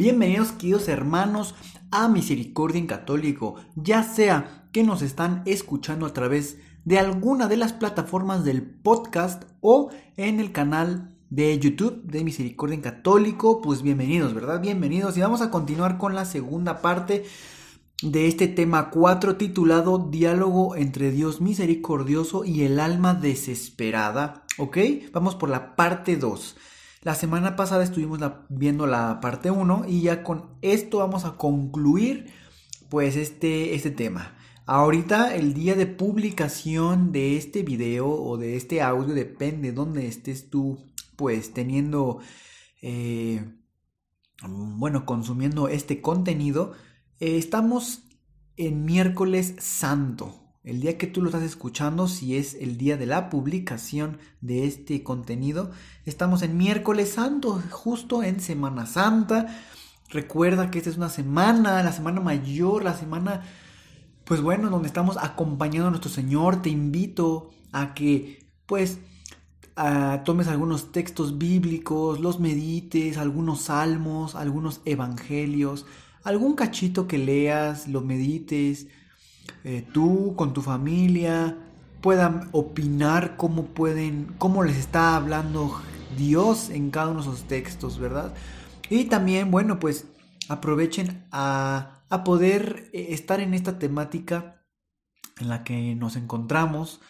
Bienvenidos queridos hermanos a Misericordia en Católico, ya sea que nos están escuchando a través de alguna de las plataformas del podcast o en el canal de YouTube de Misericordia en Católico, pues bienvenidos, ¿verdad? Bienvenidos y vamos a continuar con la segunda parte de este tema 4 titulado Diálogo entre Dios misericordioso y el alma desesperada, ¿ok? Vamos por la parte 2. La semana pasada estuvimos viendo la parte 1 y ya con esto vamos a concluir pues este, este tema. Ahorita el día de publicación de este video o de este audio depende de dónde estés tú pues teniendo, eh, bueno, consumiendo este contenido, eh, estamos en miércoles santo. El día que tú lo estás escuchando, si es el día de la publicación de este contenido, estamos en miércoles santo, justo en Semana Santa. Recuerda que esta es una semana, la semana mayor, la semana, pues bueno, donde estamos acompañando a nuestro Señor. Te invito a que, pues, tomes algunos textos bíblicos, los medites, algunos salmos, algunos evangelios, algún cachito que leas, lo medites, eh, tú con tu familia puedan opinar cómo pueden, cómo les está hablando Dios en cada uno de esos textos, ¿verdad? Y también, bueno, pues aprovechen a, a poder eh, estar en esta temática en la que nos encontramos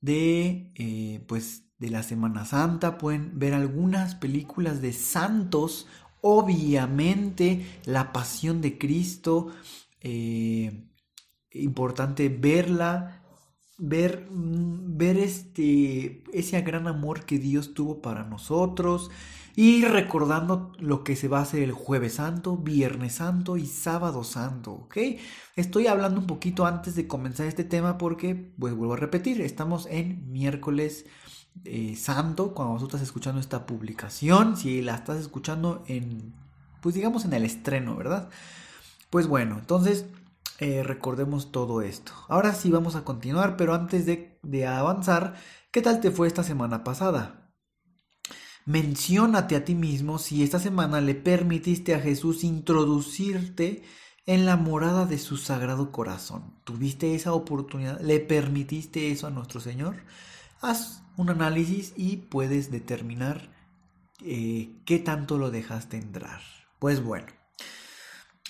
de, eh, pues, de la Semana Santa, pueden ver algunas películas de santos, obviamente la pasión de Cristo, eh, importante verla, ver, mm, ver este, ese gran amor que Dios tuvo para nosotros y recordando lo que se va a hacer el jueves santo, viernes santo y sábado santo, ¿ok? Estoy hablando un poquito antes de comenzar este tema porque, pues vuelvo a repetir, estamos en miércoles eh, santo, cuando vosotros estás escuchando esta publicación, si la estás escuchando en, pues digamos en el estreno, ¿verdad? Pues bueno, entonces eh, recordemos todo esto. Ahora sí vamos a continuar, pero antes de, de avanzar, ¿qué tal te fue esta semana pasada? Menciónate a ti mismo si esta semana le permitiste a Jesús introducirte en la morada de su sagrado corazón. ¿Tuviste esa oportunidad? ¿Le permitiste eso a nuestro Señor? Haz un análisis y puedes determinar eh, qué tanto lo dejaste entrar. Pues bueno,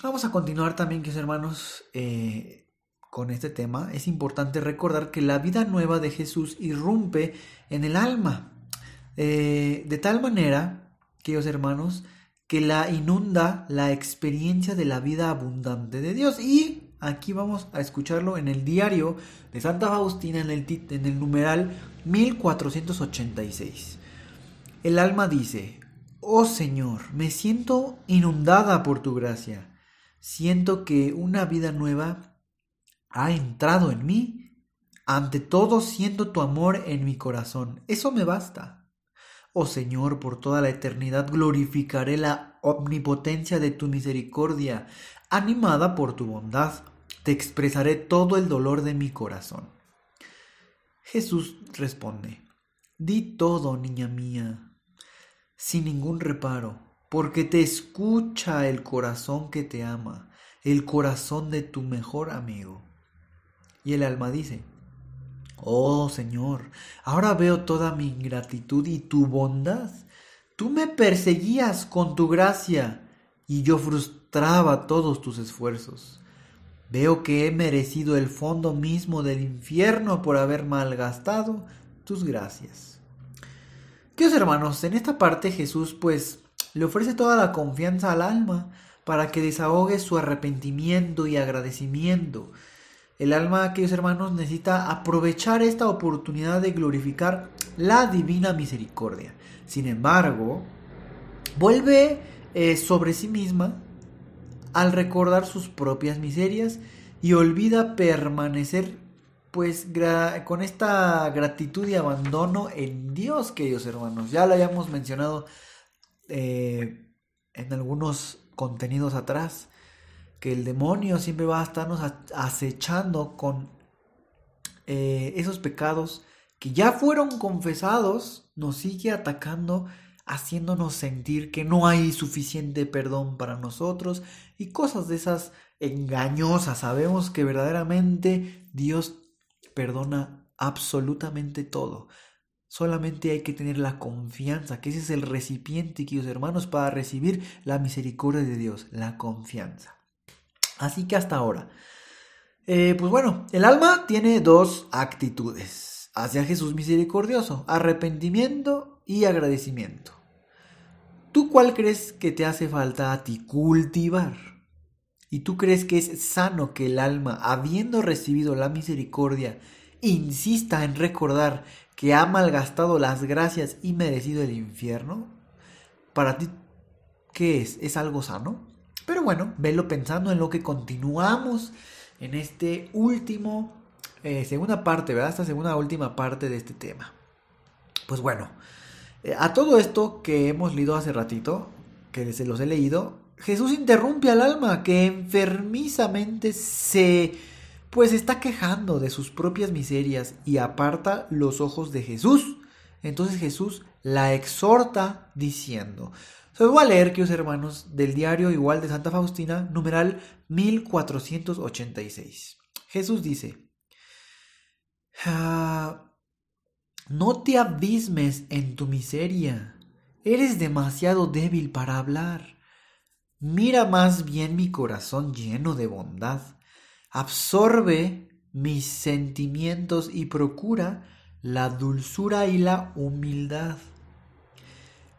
vamos a continuar también, que hermanos, eh, con este tema. Es importante recordar que la vida nueva de Jesús irrumpe en el alma, eh, de tal manera, queridos hermanos, que la inunda la experiencia de la vida abundante de Dios. Y aquí vamos a escucharlo en el diario de Santa Faustina, en el, en el numeral 1486. El alma dice, Oh Señor, me siento inundada por tu gracia. Siento que una vida nueva ha entrado en mí. Ante todo siento tu amor en mi corazón. Eso me basta. Oh Señor, por toda la eternidad glorificaré la omnipotencia de tu misericordia. Animada por tu bondad, te expresaré todo el dolor de mi corazón. Jesús responde, Di todo, niña mía, sin ningún reparo, porque te escucha el corazón que te ama, el corazón de tu mejor amigo. Y el alma dice, Oh Señor, ahora veo toda mi ingratitud y tu bondad. Tú me perseguías con tu gracia y yo frustraba todos tus esfuerzos. Veo que he merecido el fondo mismo del infierno por haber malgastado tus gracias. Queridos hermanos, en esta parte Jesús pues le ofrece toda la confianza al alma para que desahogue su arrepentimiento y agradecimiento. El alma, queridos hermanos, necesita aprovechar esta oportunidad de glorificar la divina misericordia. Sin embargo, vuelve eh, sobre sí misma al recordar sus propias miserias y olvida permanecer pues con esta gratitud y abandono en Dios, queridos hermanos. Ya lo habíamos mencionado eh, en algunos contenidos atrás, que el demonio siempre va a estarnos acechando con eh, esos pecados que ya fueron confesados, nos sigue atacando, haciéndonos sentir que no hay suficiente perdón para nosotros y cosas de esas engañosas. Sabemos que verdaderamente Dios perdona absolutamente todo. Solamente hay que tener la confianza, que ese es el recipiente, queridos hermanos, para recibir la misericordia de Dios, la confianza. Así que hasta ahora, eh, pues bueno, el alma tiene dos actitudes hacia Jesús misericordioso, arrepentimiento y agradecimiento. ¿Tú cuál crees que te hace falta a ti cultivar? ¿Y tú crees que es sano que el alma, habiendo recibido la misericordia, insista en recordar que ha malgastado las gracias y merecido el infierno? Para ti, ¿qué es? ¿Es algo sano? Pero bueno, velo pensando en lo que continuamos en este último, eh, segunda parte, ¿verdad? Esta segunda última parte de este tema. Pues bueno, eh, a todo esto que hemos leído hace ratito, que se los he leído, Jesús interrumpe al alma que enfermizamente se pues está quejando de sus propias miserias y aparta los ojos de Jesús. Entonces Jesús la exhorta diciendo, se voy a leer, queridos hermanos, del diario igual de Santa Faustina, numeral 1486. Jesús dice, ah, no te abismes en tu miseria, eres demasiado débil para hablar. Mira más bien mi corazón lleno de bondad, absorbe mis sentimientos y procura la dulzura y la humildad.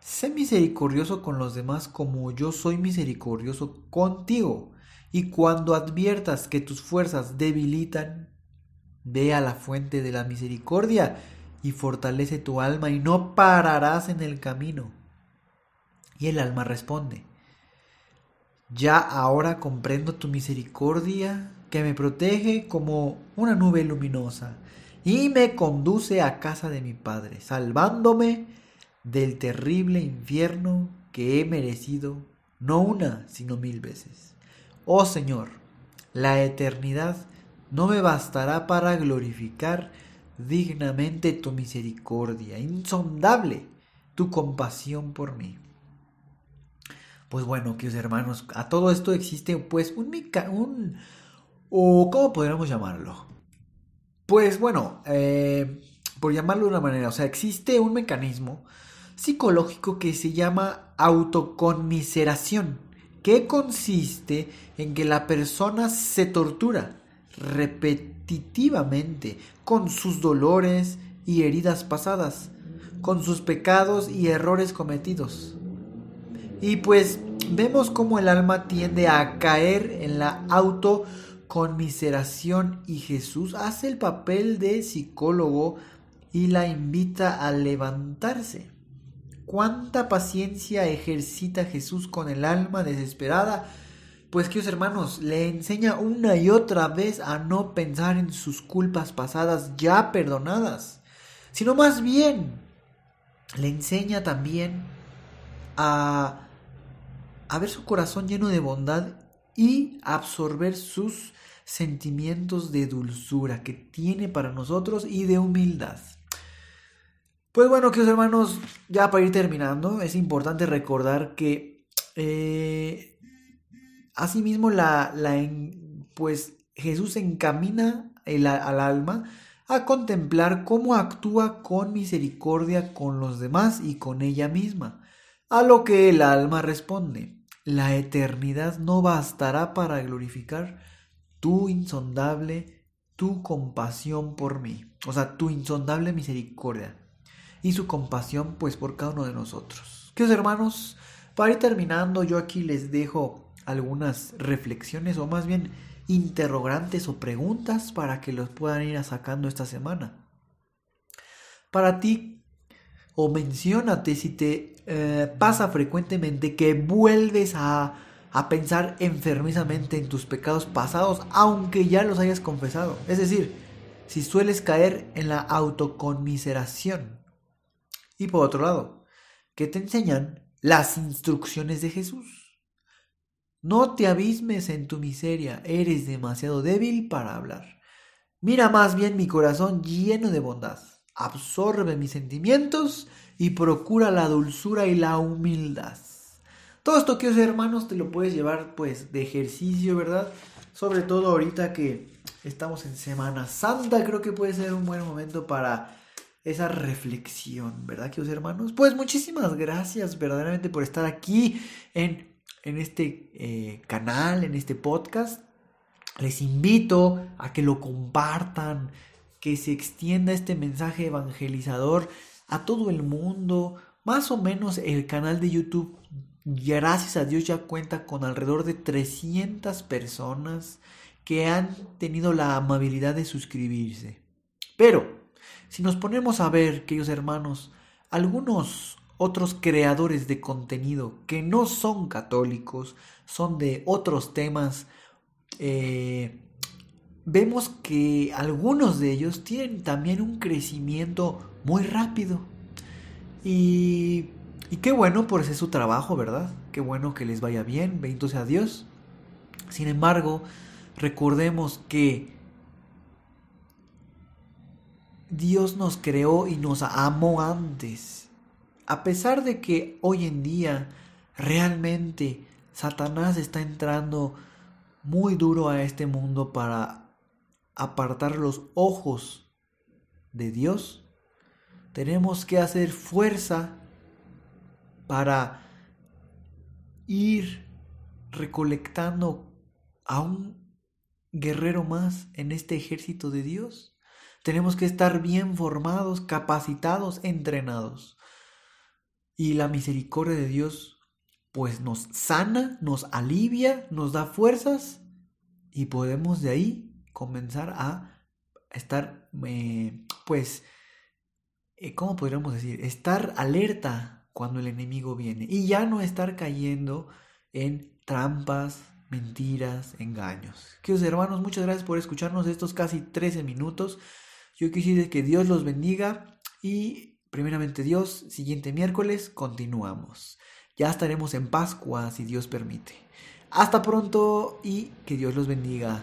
Sé misericordioso con los demás como yo soy misericordioso contigo. Y cuando adviertas que tus fuerzas debilitan, ve a la fuente de la misericordia y fortalece tu alma y no pararás en el camino. Y el alma responde, ya ahora comprendo tu misericordia que me protege como una nube luminosa y me conduce a casa de mi Padre, salvándome del terrible infierno que he merecido no una, sino mil veces. Oh Señor, la eternidad no me bastará para glorificar dignamente tu misericordia, insondable tu compasión por mí. Pues bueno, queridos hermanos, a todo esto existe pues un, un o ¿cómo podríamos llamarlo? Pues bueno, eh, por llamarlo de una manera, o sea, existe un mecanismo psicológico que se llama autoconmiseración, que consiste en que la persona se tortura repetitivamente con sus dolores y heridas pasadas, con sus pecados y errores cometidos. Y pues vemos cómo el alma tiende a caer en la autoconmiseración y Jesús hace el papel de psicólogo y la invita a levantarse. ¿Cuánta paciencia ejercita Jesús con el alma desesperada? Pues queridos hermanos, le enseña una y otra vez a no pensar en sus culpas pasadas ya perdonadas, sino más bien le enseña también a a ver su corazón lleno de bondad y absorber sus sentimientos de dulzura que tiene para nosotros y de humildad. Pues bueno, queridos hermanos, ya para ir terminando, es importante recordar que eh, asimismo la, la, pues Jesús encamina al alma a contemplar cómo actúa con misericordia con los demás y con ella misma, a lo que el alma responde la eternidad no bastará para glorificar tu insondable, tu compasión por mí. O sea, tu insondable misericordia y su compasión pues por cada uno de nosotros. Queridos hermanos, para ir terminando, yo aquí les dejo algunas reflexiones o más bien interrogantes o preguntas para que los puedan ir sacando esta semana. Para ti, o menciónate si te eh, pasa frecuentemente que vuelves a, a pensar enfermizamente en tus pecados pasados, aunque ya los hayas confesado. Es decir, si sueles caer en la autoconmiseración. Y por otro lado, que te enseñan las instrucciones de Jesús. No te abismes en tu miseria, eres demasiado débil para hablar. Mira más bien mi corazón lleno de bondad. Absorbe mis sentimientos y procura la dulzura y la humildad. Todo esto, queridos hermanos, te lo puedes llevar pues de ejercicio, ¿verdad? Sobre todo ahorita que estamos en Semana Santa, creo que puede ser un buen momento para esa reflexión, ¿verdad, queridos hermanos? Pues muchísimas gracias verdaderamente por estar aquí en, en este eh, canal, en este podcast. Les invito a que lo compartan, que se extienda este mensaje evangelizador a todo el mundo. Más o menos el canal de YouTube, gracias a Dios, ya cuenta con alrededor de 300 personas que han tenido la amabilidad de suscribirse. Pero, si nos ponemos a ver, queridos hermanos, algunos otros creadores de contenido que no son católicos, son de otros temas, eh, vemos que algunos de ellos tienen también un crecimiento muy rápido. Y, qué bueno por ese su trabajo, ¿verdad? Qué bueno que les vaya bien, bendito sea Dios. Sin embargo, recordemos que Dios nos creó y nos amó antes. A pesar de que hoy en día realmente Satanás está entrando muy duro a este mundo para apartar los ojos de Dios, tenemos que hacer fuerza para ir recolectando a un guerrero más en este ejército de Dios. Tenemos que estar bien formados, capacitados, entrenados. Y la misericordia de Dios pues nos sana, nos alivia, nos da fuerzas y podemos de ahí comenzar a estar eh, pues eh, ¿cómo podríamos decir? Estar alerta cuando el enemigo viene y ya no estar cayendo en trampas, mentiras, engaños. Queridos hermanos, muchas gracias por escucharnos estos casi 13 minutos. Yo quisiera que Dios los bendiga y primeramente Dios, siguiente miércoles continuamos. Ya estaremos en Pascua si Dios permite. Hasta pronto y que Dios los bendiga.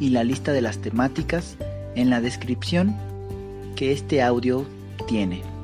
y la lista de las temáticas en la descripción que este audio tiene.